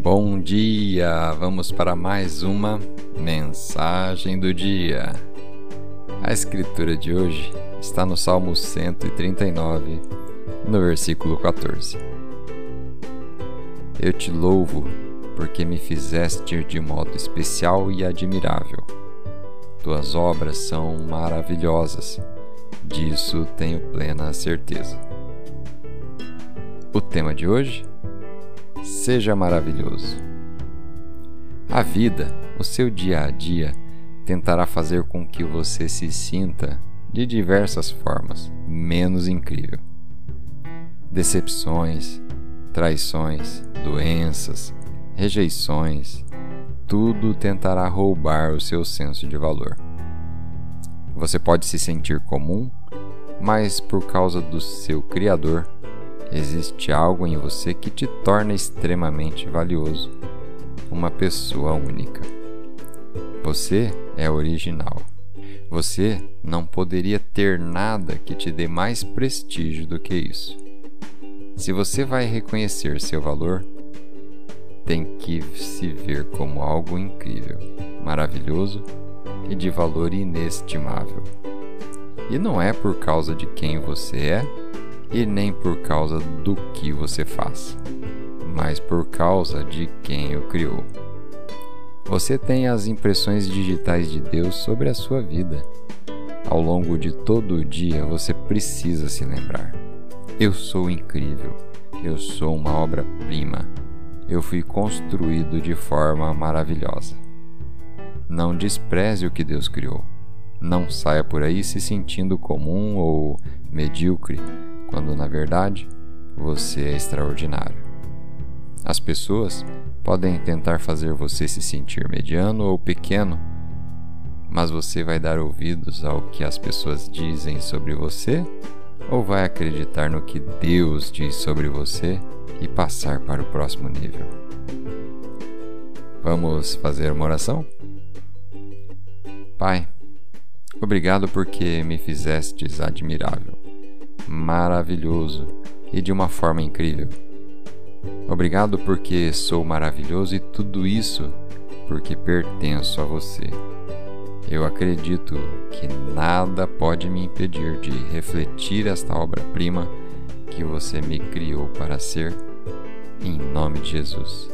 Bom dia! Vamos para mais uma mensagem do dia. A escritura de hoje está no Salmo 139, no versículo 14. Eu te louvo porque me fizeste de modo especial e admirável. Tuas obras são maravilhosas, disso tenho plena certeza. O tema de hoje? Seja maravilhoso. A vida, o seu dia a dia, tentará fazer com que você se sinta, de diversas formas, menos incrível. Decepções, traições, doenças, rejeições, tudo tentará roubar o seu senso de valor. Você pode se sentir comum, mas por causa do seu Criador, existe algo em você que te torna extremamente valioso, uma pessoa única. Você é original. Você não poderia ter nada que te dê mais prestígio do que isso. Se você vai reconhecer seu valor, tem que se ver como algo incrível, maravilhoso e de valor inestimável. E não é por causa de quem você é e nem por causa do que você faz, mas por causa de quem o criou. Você tem as impressões digitais de Deus sobre a sua vida. Ao longo de todo o dia você precisa se lembrar: eu sou incrível, eu sou uma obra-prima eu fui construído de forma maravilhosa. Não despreze o que Deus criou. Não saia por aí se sentindo comum ou medíocre, quando na verdade você é extraordinário. As pessoas podem tentar fazer você se sentir mediano ou pequeno, mas você vai dar ouvidos ao que as pessoas dizem sobre você ou vai acreditar no que Deus diz sobre você e passar para o próximo nível? Vamos fazer uma oração? Pai, obrigado porque me fizestes admirável, maravilhoso e de uma forma incrível. Obrigado porque sou maravilhoso e tudo isso porque pertenço a você. Eu acredito que nada pode me impedir de refletir esta obra-prima que você me criou para ser, em nome de Jesus.